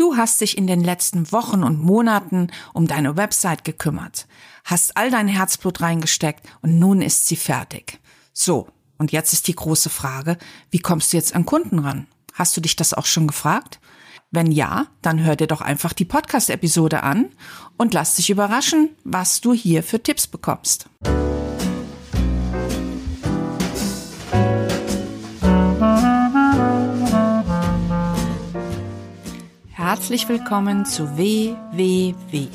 Du hast dich in den letzten Wochen und Monaten um deine Website gekümmert, hast all dein Herzblut reingesteckt und nun ist sie fertig. So, und jetzt ist die große Frage, wie kommst du jetzt an Kunden ran? Hast du dich das auch schon gefragt? Wenn ja, dann hör dir doch einfach die Podcast-Episode an und lass dich überraschen, was du hier für Tipps bekommst. Herzlich willkommen zu WWW.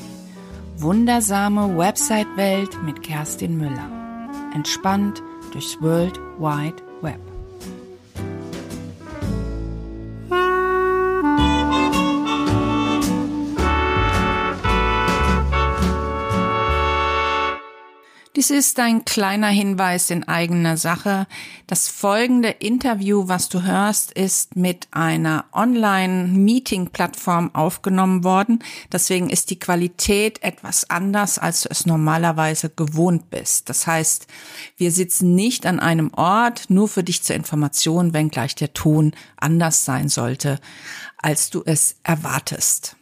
Wundersame Website-Welt mit Kerstin Müller. Entspannt durchs World Wide Web. Dies ist ein kleiner Hinweis in eigener Sache. Das folgende Interview, was du hörst, ist mit einer Online-Meeting-Plattform aufgenommen worden. Deswegen ist die Qualität etwas anders, als du es normalerweise gewohnt bist. Das heißt, wir sitzen nicht an einem Ort, nur für dich zur Information, wenngleich der Ton anders sein sollte, als du es erwartest.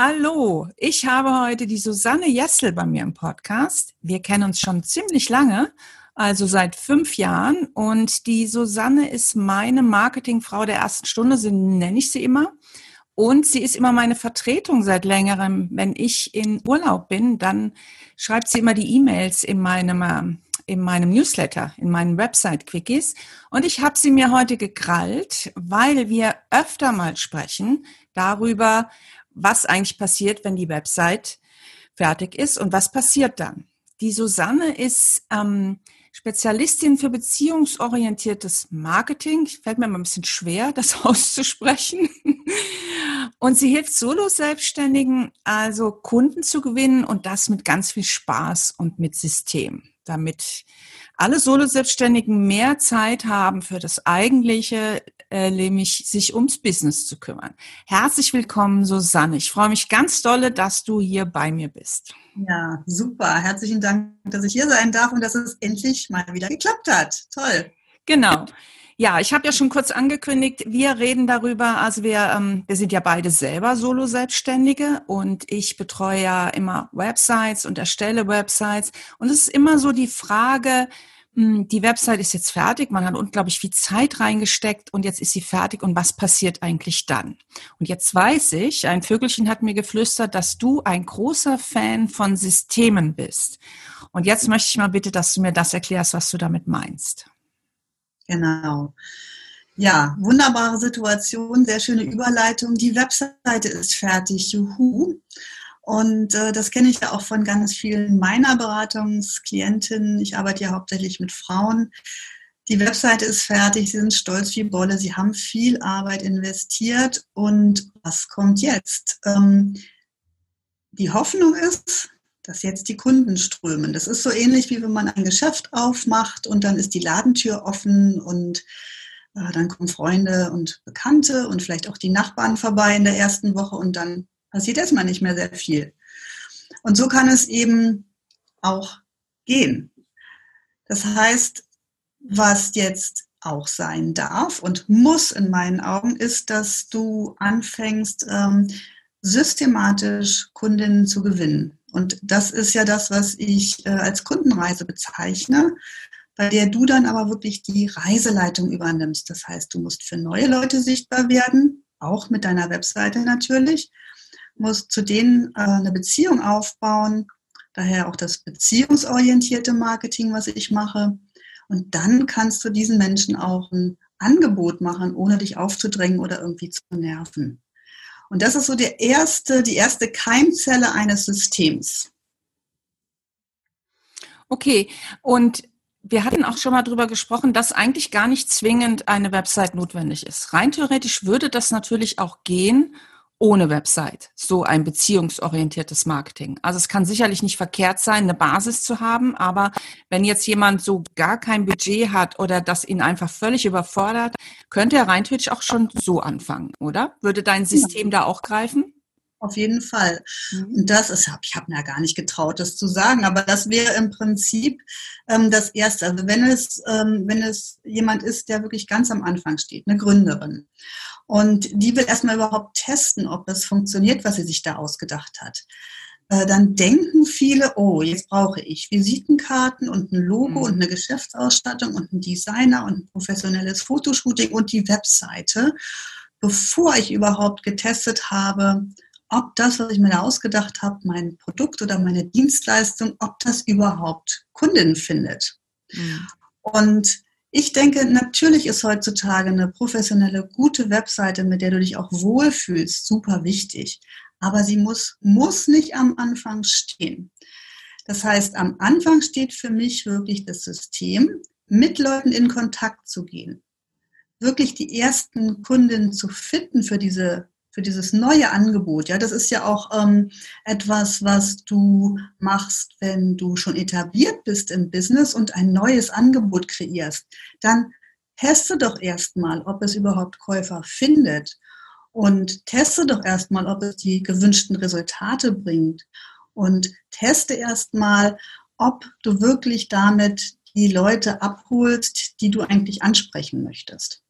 Hallo, ich habe heute die Susanne Jessel bei mir im Podcast. Wir kennen uns schon ziemlich lange, also seit fünf Jahren. Und die Susanne ist meine Marketingfrau der ersten Stunde, so nenne ich sie immer. Und sie ist immer meine Vertretung seit längerem. Wenn ich in Urlaub bin, dann schreibt sie immer die E-Mails in meinem, äh, in meinem Newsletter, in meinen Website-Quickies. Und ich habe sie mir heute gekrallt, weil wir öfter mal sprechen darüber, was eigentlich passiert, wenn die Website fertig ist und was passiert dann. Die Susanne ist ähm, Spezialistin für beziehungsorientiertes Marketing. Fällt mir mal ein bisschen schwer, das auszusprechen. Und sie hilft Solo-Selbstständigen, also Kunden zu gewinnen und das mit ganz viel Spaß und mit System, damit alle Solo-Selbstständigen mehr Zeit haben für das eigentliche, äh, nämlich sich ums Business zu kümmern. Herzlich willkommen, Susanne. Ich freue mich ganz dolle, dass du hier bei mir bist. Ja, super. Herzlichen Dank, dass ich hier sein darf und dass es endlich mal wieder geklappt hat. Toll. Genau. Ja, ich habe ja schon kurz angekündigt, wir reden darüber, also wir, ähm, wir sind ja beide selber Solo-Selbstständige und ich betreue ja immer Websites und erstelle Websites und es ist immer so die Frage, hm, die Website ist jetzt fertig, man hat unglaublich viel Zeit reingesteckt und jetzt ist sie fertig und was passiert eigentlich dann? Und jetzt weiß ich, ein Vögelchen hat mir geflüstert, dass du ein großer Fan von Systemen bist. Und jetzt möchte ich mal bitte, dass du mir das erklärst, was du damit meinst. Genau. Ja, wunderbare Situation, sehr schöne Überleitung. Die Webseite ist fertig, juhu. Und äh, das kenne ich ja auch von ganz vielen meiner Beratungsklientinnen. Ich arbeite ja hauptsächlich mit Frauen. Die Webseite ist fertig, sie sind stolz wie Bolle, sie haben viel Arbeit investiert. Und was kommt jetzt? Ähm, die Hoffnung ist, dass jetzt die Kunden strömen. Das ist so ähnlich wie wenn man ein Geschäft aufmacht und dann ist die Ladentür offen und äh, dann kommen Freunde und Bekannte und vielleicht auch die Nachbarn vorbei in der ersten Woche und dann passiert erstmal nicht mehr sehr viel. Und so kann es eben auch gehen. Das heißt, was jetzt auch sein darf und muss in meinen Augen, ist, dass du anfängst, ähm, systematisch Kundinnen zu gewinnen. Und das ist ja das, was ich äh, als Kundenreise bezeichne, bei der du dann aber wirklich die Reiseleitung übernimmst. Das heißt, du musst für neue Leute sichtbar werden, auch mit deiner Webseite natürlich, musst zu denen äh, eine Beziehung aufbauen, daher auch das beziehungsorientierte Marketing, was ich mache. Und dann kannst du diesen Menschen auch ein Angebot machen, ohne dich aufzudrängen oder irgendwie zu nerven. Und das ist so der erste, die erste Keimzelle eines Systems. Okay, und wir hatten auch schon mal darüber gesprochen, dass eigentlich gar nicht zwingend eine Website notwendig ist. Rein theoretisch würde das natürlich auch gehen ohne Website, so ein beziehungsorientiertes Marketing. Also es kann sicherlich nicht verkehrt sein, eine Basis zu haben, aber wenn jetzt jemand so gar kein Budget hat oder das ihn einfach völlig überfordert, könnte er rein theoretisch auch schon so anfangen, oder? Würde dein System da auch greifen? Auf jeden Fall. Mhm. Und das ist, ich habe mir ja gar nicht getraut, das zu sagen, aber das wäre im Prinzip ähm, das Erste. Also wenn es, ähm, wenn es jemand ist, der wirklich ganz am Anfang steht, eine Gründerin, und die will erstmal überhaupt testen, ob das funktioniert, was sie sich da ausgedacht hat. Äh, dann denken viele, oh, jetzt brauche ich Visitenkarten und ein Logo mhm. und eine Geschäftsausstattung und einen Designer und ein professionelles Fotoshooting und die Webseite, bevor ich überhaupt getestet habe, ob das, was ich mir da ausgedacht habe, mein Produkt oder meine Dienstleistung, ob das überhaupt Kunden findet. Mhm. Und ich denke, natürlich ist heutzutage eine professionelle, gute Webseite, mit der du dich auch wohlfühlst, super wichtig. Aber sie muss, muss nicht am Anfang stehen. Das heißt, am Anfang steht für mich wirklich das System, mit Leuten in Kontakt zu gehen. Wirklich die ersten Kunden zu finden für diese für dieses neue Angebot. Ja, das ist ja auch ähm, etwas, was du machst, wenn du schon etabliert bist im Business und ein neues Angebot kreierst. Dann teste doch erstmal, ob es überhaupt Käufer findet und teste doch erstmal, ob es die gewünschten Resultate bringt und teste erstmal, ob du wirklich damit die Leute abholst, die du eigentlich ansprechen möchtest.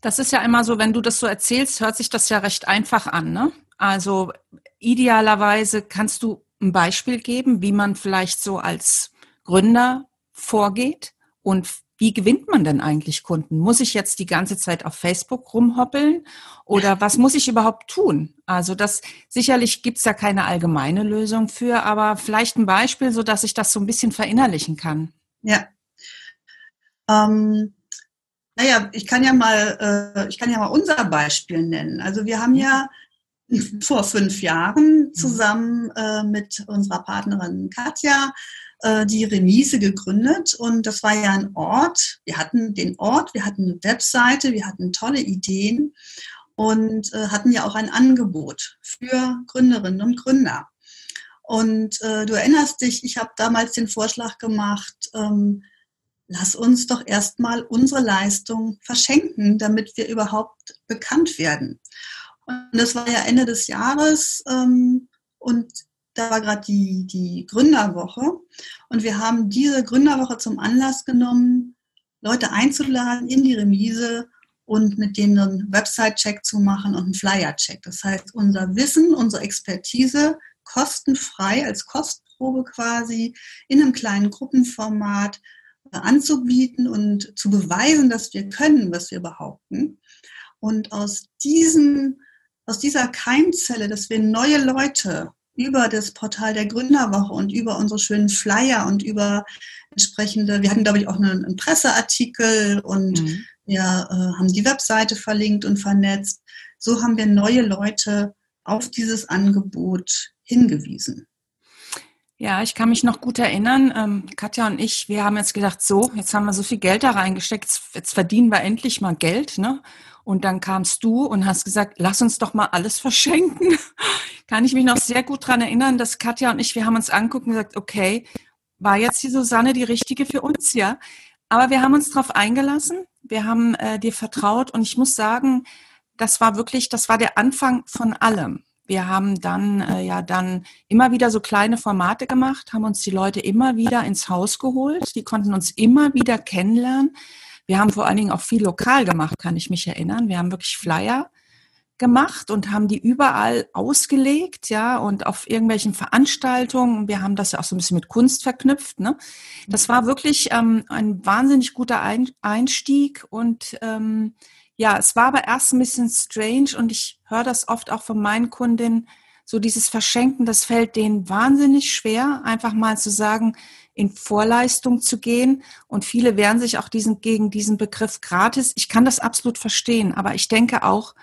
Das ist ja immer so, wenn du das so erzählst, hört sich das ja recht einfach an. Ne? Also idealerweise kannst du ein Beispiel geben, wie man vielleicht so als Gründer vorgeht und wie gewinnt man denn eigentlich Kunden? Muss ich jetzt die ganze Zeit auf Facebook rumhoppeln oder was muss ich überhaupt tun? Also das sicherlich gibt's da keine allgemeine Lösung für, aber vielleicht ein Beispiel, so dass ich das so ein bisschen verinnerlichen kann. Ja. Ähm, naja, ich kann ja mal, äh, ich kann ja mal unser Beispiel nennen. Also wir haben ja vor fünf Jahren zusammen äh, mit unserer Partnerin Katja äh, die Remise gegründet und das war ja ein Ort. Wir hatten den Ort, wir hatten eine Webseite, wir hatten tolle Ideen und äh, hatten ja auch ein Angebot für Gründerinnen und Gründer. Und äh, du erinnerst dich, ich habe damals den Vorschlag gemacht, ähm, lass uns doch erstmal unsere Leistung verschenken, damit wir überhaupt bekannt werden. Und das war ja Ende des Jahres ähm, und da war gerade die, die Gründerwoche und wir haben diese Gründerwoche zum Anlass genommen, Leute einzuladen in die Remise und mit denen einen Website-Check zu machen und einen Flyer-Check. Das heißt, unser Wissen, unsere Expertise kostenfrei als Kostprobe quasi in einem kleinen Gruppenformat anzubieten und zu beweisen, dass wir können, was wir behaupten. Und aus diesem, aus dieser Keimzelle, dass wir neue Leute über das Portal der Gründerwoche und über unsere schönen Flyer und über entsprechende, wir hatten, glaube ich, auch einen, einen Presseartikel und mhm. wir äh, haben die Webseite verlinkt und vernetzt. So haben wir neue Leute auf dieses Angebot hingewiesen. Ja, ich kann mich noch gut erinnern. Ähm, Katja und ich, wir haben jetzt gedacht, so, jetzt haben wir so viel Geld da reingesteckt, jetzt, jetzt verdienen wir endlich mal Geld, ne? Und dann kamst du und hast gesagt, lass uns doch mal alles verschenken. kann ich mich noch sehr gut dran erinnern, dass Katja und ich, wir haben uns anguckt und gesagt, okay, war jetzt die Susanne die richtige für uns, ja? Aber wir haben uns darauf eingelassen, wir haben äh, dir vertraut und ich muss sagen, das war wirklich, das war der Anfang von allem. Wir haben dann äh, ja dann immer wieder so kleine Formate gemacht, haben uns die Leute immer wieder ins Haus geholt. Die konnten uns immer wieder kennenlernen. Wir haben vor allen Dingen auch viel lokal gemacht, kann ich mich erinnern. Wir haben wirklich Flyer gemacht und haben die überall ausgelegt, ja, und auf irgendwelchen Veranstaltungen. Wir haben das ja auch so ein bisschen mit Kunst verknüpft. Ne? Das war wirklich ähm, ein wahnsinnig guter Einstieg und ähm, ja, es war aber erst ein bisschen strange und ich höre das oft auch von meinen Kundinnen, so dieses Verschenken, das fällt denen wahnsinnig schwer, einfach mal zu sagen, in Vorleistung zu gehen. Und viele wehren sich auch diesen, gegen diesen Begriff gratis. Ich kann das absolut verstehen, aber ich denke auch,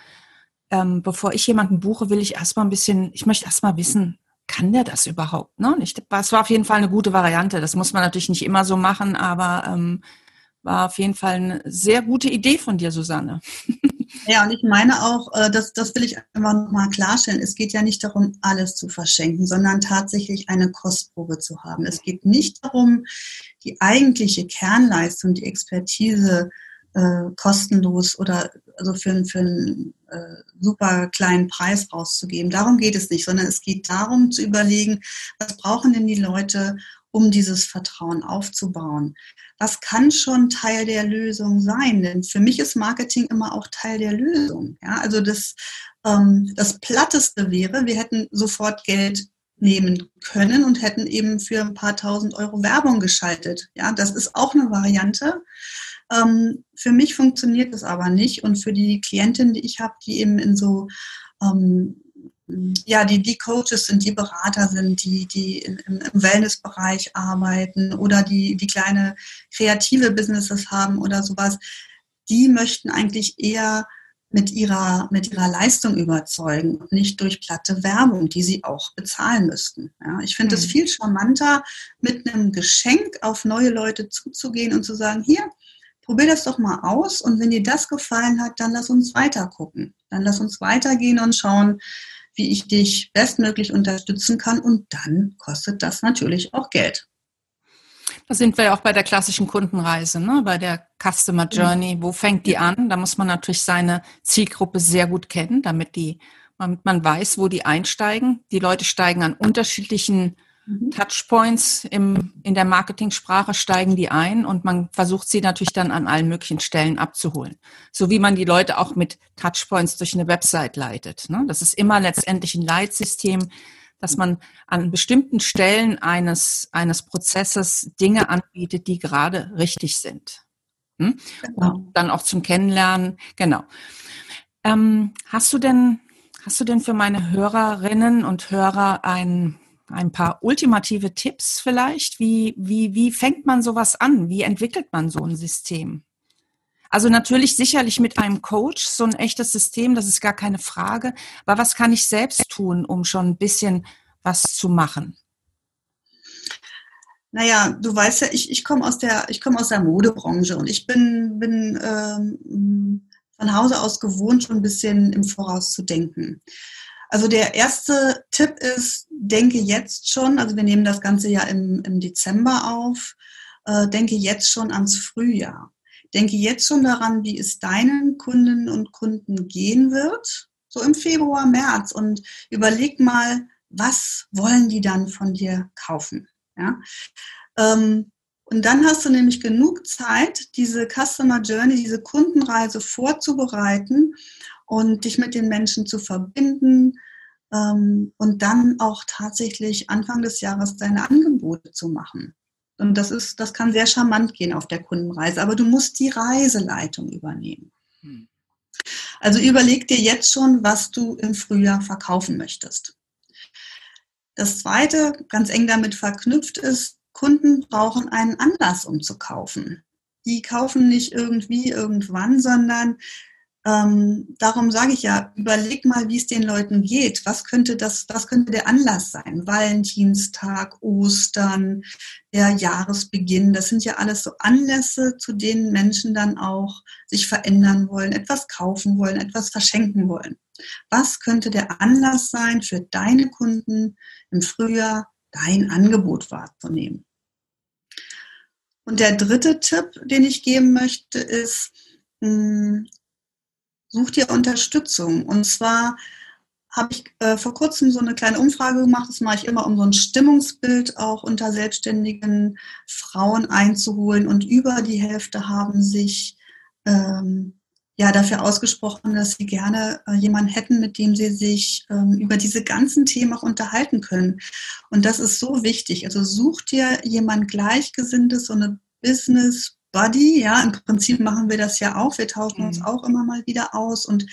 ähm, bevor ich jemanden buche, will ich erstmal ein bisschen, ich möchte erstmal wissen, kann der das überhaupt? Ne? Ich, das war auf jeden Fall eine gute Variante. Das muss man natürlich nicht immer so machen, aber ähm, war auf jeden Fall eine sehr gute Idee von dir, Susanne. Ja, und ich meine auch, äh, das, das will ich einfach nochmal klarstellen, es geht ja nicht darum, alles zu verschenken, sondern tatsächlich eine Kostprobe zu haben. Es geht nicht darum, die eigentliche Kernleistung, die Expertise äh, kostenlos oder also für, für einen äh, super kleinen Preis rauszugeben. Darum geht es nicht, sondern es geht darum zu überlegen, was brauchen denn die Leute, um dieses Vertrauen aufzubauen. Was kann schon Teil der Lösung sein? Denn für mich ist Marketing immer auch Teil der Lösung. Ja, also das, ähm, das Platteste wäre, wir hätten sofort Geld nehmen können und hätten eben für ein paar tausend Euro Werbung geschaltet. Ja, das ist auch eine Variante. Ähm, für mich funktioniert das aber nicht und für die Klientin, die ich habe, die eben in so ähm, ja, die, die Coaches sind, die Berater sind, die, die im, im Wellnessbereich arbeiten oder die, die kleine kreative Businesses haben oder sowas, die möchten eigentlich eher mit ihrer, mit ihrer Leistung überzeugen und nicht durch platte Werbung, die sie auch bezahlen müssten. Ja, ich finde es mhm. viel charmanter, mit einem Geschenk auf neue Leute zuzugehen und zu sagen, hier, probier das doch mal aus und wenn dir das gefallen hat, dann lass uns weiter gucken. Dann lass uns weitergehen und schauen, wie ich dich bestmöglich unterstützen kann und dann kostet das natürlich auch Geld. Da sind wir ja auch bei der klassischen Kundenreise, ne? bei der Customer Journey. Wo fängt die an? Da muss man natürlich seine Zielgruppe sehr gut kennen, damit die, damit man weiß, wo die einsteigen. Die Leute steigen an unterschiedlichen. Touchpoints im, in der Marketingsprache steigen die ein und man versucht sie natürlich dann an allen möglichen Stellen abzuholen. So wie man die Leute auch mit Touchpoints durch eine Website leitet. Ne? Das ist immer letztendlich ein Leitsystem, dass man an bestimmten Stellen eines, eines Prozesses Dinge anbietet, die gerade richtig sind. Hm? Genau. Und dann auch zum Kennenlernen. Genau. Ähm, hast du denn, hast du denn für meine Hörerinnen und Hörer ein, ein paar ultimative Tipps vielleicht? Wie, wie, wie fängt man sowas an? Wie entwickelt man so ein System? Also natürlich sicherlich mit einem Coach, so ein echtes System, das ist gar keine Frage. Aber was kann ich selbst tun, um schon ein bisschen was zu machen? Naja, du weißt ja, ich, ich komme aus der, aus der Modebranche und ich bin, bin ähm, von Hause aus gewohnt, schon ein bisschen im Voraus zu denken. Also der erste Tipp ist, denke jetzt schon, also wir nehmen das Ganze ja im, im Dezember auf, äh, denke jetzt schon ans Frühjahr denke jetzt schon daran, wie es deinen Kundinnen und Kunden gehen wird, so im Februar, März und überleg mal, was wollen die dann von dir kaufen? Ja? Ähm, und dann hast du nämlich genug Zeit, diese Customer Journey, diese Kundenreise vorzubereiten und dich mit den Menschen zu verbinden ähm, und dann auch tatsächlich Anfang des Jahres deine Angebote zu machen. Und das ist, das kann sehr charmant gehen auf der Kundenreise, aber du musst die Reiseleitung übernehmen. Hm. Also überleg dir jetzt schon, was du im Frühjahr verkaufen möchtest. Das zweite, ganz eng damit verknüpft ist, Kunden brauchen einen Anlass, um zu kaufen. Die kaufen nicht irgendwie irgendwann, sondern ähm, darum sage ich ja, überleg mal, wie es den Leuten geht. Was könnte das, was könnte der Anlass sein? Valentinstag, Ostern, der Jahresbeginn. Das sind ja alles so Anlässe, zu denen Menschen dann auch sich verändern wollen, etwas kaufen wollen, etwas verschenken wollen. Was könnte der Anlass sein für deine Kunden im Frühjahr, dein Angebot wahrzunehmen? Und der dritte Tipp, den ich geben möchte, ist, hm, such dir Unterstützung. Und zwar habe ich äh, vor kurzem so eine kleine Umfrage gemacht. Das mache ich immer, um so ein Stimmungsbild auch unter selbstständigen Frauen einzuholen. Und über die Hälfte haben sich ähm, ja dafür ausgesprochen, dass sie gerne äh, jemanden hätten, mit dem sie sich ähm, über diese ganzen Themen auch unterhalten können. Und das ist so wichtig. Also such dir jemand Gleichgesinntes, so eine Business Buddy. Ja, im Prinzip machen wir das ja auch. Wir tauschen uns mhm. auch immer mal wieder aus. Und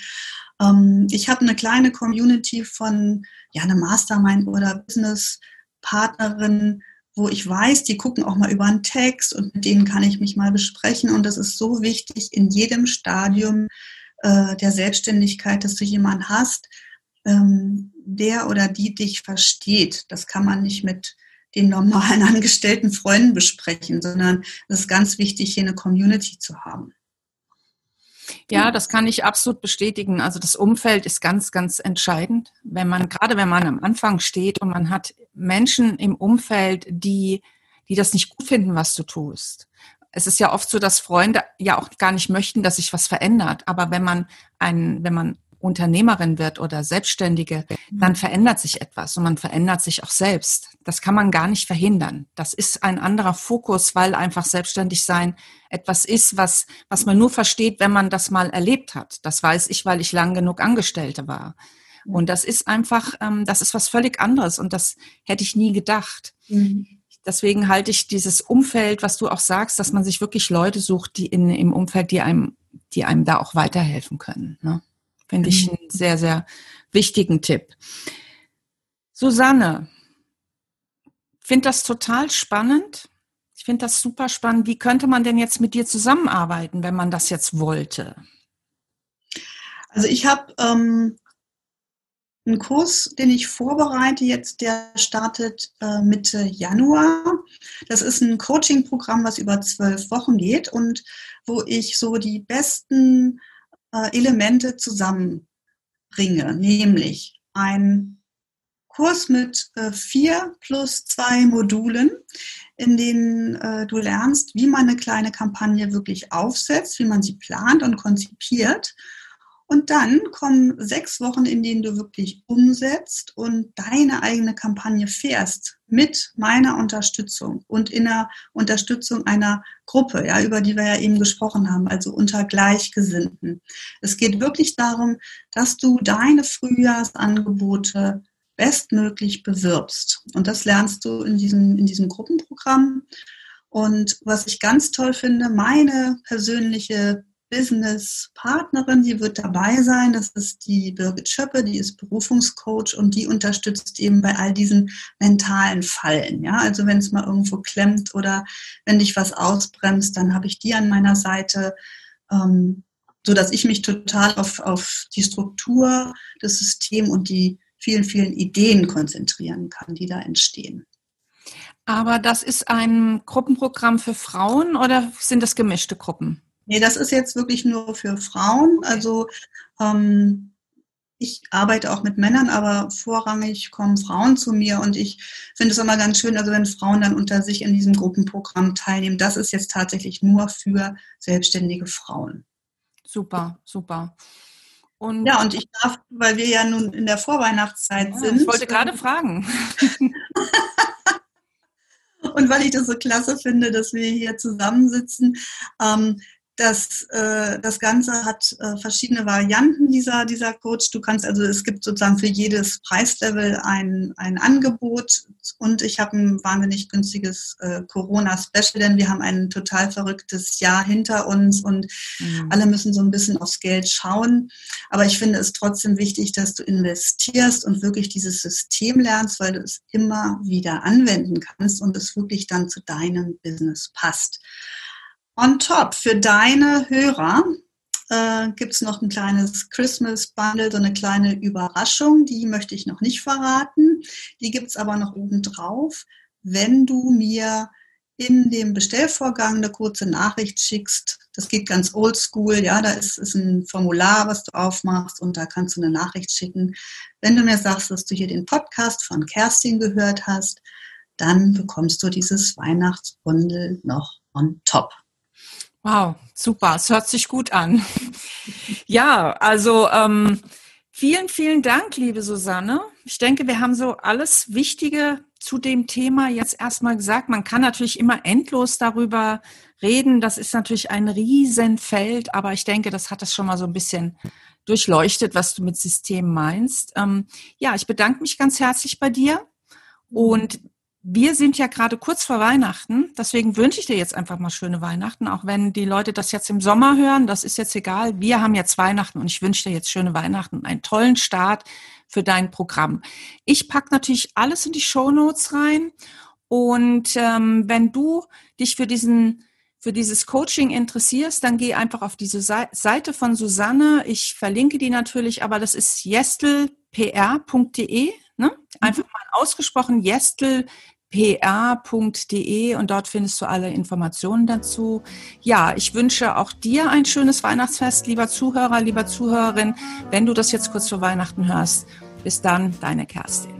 ähm, ich habe eine kleine Community von, ja, eine Mastermind oder Business-Partnerin, wo ich weiß, die gucken auch mal über einen Text und mit denen kann ich mich mal besprechen. Und das ist so wichtig in jedem Stadium äh, der Selbstständigkeit, dass du jemanden hast, ähm, der oder die dich versteht. Das kann man nicht mit den normalen angestellten Freunden besprechen, sondern es ist ganz wichtig, hier eine Community zu haben. Ja, das kann ich absolut bestätigen. Also das Umfeld ist ganz, ganz entscheidend. Wenn man, gerade wenn man am Anfang steht und man hat Menschen im Umfeld, die, die das nicht gut finden, was du tust, es ist ja oft so, dass Freunde ja auch gar nicht möchten, dass sich was verändert. Aber wenn man ein, wenn man Unternehmerin wird oder Selbstständige, dann mhm. verändert sich etwas und man verändert sich auch selbst. Das kann man gar nicht verhindern. Das ist ein anderer Fokus, weil einfach selbstständig sein etwas ist, was, was man nur versteht, wenn man das mal erlebt hat. Das weiß ich, weil ich lang genug Angestellte war. Und das ist einfach, ähm, das ist was völlig anderes und das hätte ich nie gedacht. Mhm. Deswegen halte ich dieses Umfeld, was du auch sagst, dass man sich wirklich Leute sucht, die in, im Umfeld, die einem, die einem da auch weiterhelfen können. Ne? Finde ich mhm. einen sehr, sehr wichtigen Tipp. Susanne, finde das total spannend. Ich finde das super spannend. Wie könnte man denn jetzt mit dir zusammenarbeiten, wenn man das jetzt wollte? Also ich habe ähm, einen Kurs, den ich vorbereite jetzt, der startet äh, Mitte Januar. Das ist ein Coaching-Programm, was über zwölf Wochen geht und wo ich so die besten Elemente zusammenbringe, nämlich ein Kurs mit äh, vier plus zwei Modulen, in denen äh, du lernst, wie man eine kleine Kampagne wirklich aufsetzt, wie man sie plant und konzipiert und dann kommen sechs Wochen, in denen du wirklich umsetzt und deine eigene Kampagne fährst mit meiner Unterstützung und in der Unterstützung einer Gruppe, ja, über die wir ja eben gesprochen haben, also unter Gleichgesinnten. Es geht wirklich darum, dass du deine Frühjahrsangebote bestmöglich bewirbst. Und das lernst du in diesem, in diesem Gruppenprogramm. Und was ich ganz toll finde, meine persönliche Business-Partnerin, die wird dabei sein. Das ist die Birgit Schöppe, die ist Berufungscoach und die unterstützt eben bei all diesen mentalen Fallen. Ja, also wenn es mal irgendwo klemmt oder wenn dich was ausbremst, dann habe ich die an meiner Seite, ähm, so dass ich mich total auf, auf die Struktur, das System und die vielen, vielen Ideen konzentrieren kann, die da entstehen. Aber das ist ein Gruppenprogramm für Frauen oder sind das gemischte Gruppen? Nee, das ist jetzt wirklich nur für Frauen. Also ähm, ich arbeite auch mit Männern, aber vorrangig kommen Frauen zu mir und ich finde es immer ganz schön, also wenn Frauen dann unter sich in diesem Gruppenprogramm teilnehmen. Das ist jetzt tatsächlich nur für selbstständige Frauen. Super, super. Und ja, und ich darf, weil wir ja nun in der Vorweihnachtszeit ja, sind. Ich wollte gerade ähm, fragen. und weil ich das so klasse finde, dass wir hier zusammensitzen, ähm, das, äh, das Ganze hat äh, verschiedene Varianten dieser, dieser Coach. Du kannst also, es gibt sozusagen für jedes Preislevel ein, ein Angebot und ich habe ein wahnsinnig günstiges äh, Corona-Special, denn wir haben ein total verrücktes Jahr hinter uns und mhm. alle müssen so ein bisschen aufs Geld schauen. Aber ich finde es trotzdem wichtig, dass du investierst und wirklich dieses System lernst, weil du es immer wieder anwenden kannst und es wirklich dann zu deinem Business passt. On top für deine Hörer äh, gibt es noch ein kleines Christmas Bundle, so eine kleine Überraschung, die möchte ich noch nicht verraten. Die gibt es aber noch obendrauf, wenn du mir in dem Bestellvorgang eine kurze Nachricht schickst. Das geht ganz oldschool, ja, da ist, ist ein Formular, was du aufmachst und da kannst du eine Nachricht schicken. Wenn du mir sagst, dass du hier den Podcast von Kerstin gehört hast, dann bekommst du dieses Weihnachtsbundle noch on top. Wow, super. Es hört sich gut an. ja, also ähm, vielen, vielen Dank, liebe Susanne. Ich denke, wir haben so alles Wichtige zu dem Thema jetzt erstmal gesagt. Man kann natürlich immer endlos darüber reden. Das ist natürlich ein Riesenfeld, aber ich denke, das hat das schon mal so ein bisschen durchleuchtet, was du mit System meinst. Ähm, ja, ich bedanke mich ganz herzlich bei dir und wir sind ja gerade kurz vor Weihnachten, deswegen wünsche ich dir jetzt einfach mal schöne Weihnachten, auch wenn die Leute das jetzt im Sommer hören, das ist jetzt egal. Wir haben jetzt Weihnachten und ich wünsche dir jetzt schöne Weihnachten und einen tollen Start für dein Programm. Ich packe natürlich alles in die Show Notes rein und ähm, wenn du dich für diesen für dieses Coaching interessierst, dann geh einfach auf diese Seite von Susanne. Ich verlinke die natürlich, aber das ist jestelpr.de. Ne? Einfach mal ausgesprochen, jestel pa.de und dort findest du alle Informationen dazu. Ja, ich wünsche auch dir ein schönes Weihnachtsfest, lieber Zuhörer, lieber Zuhörerin, wenn du das jetzt kurz vor Weihnachten hörst. Bis dann, deine Kerstin.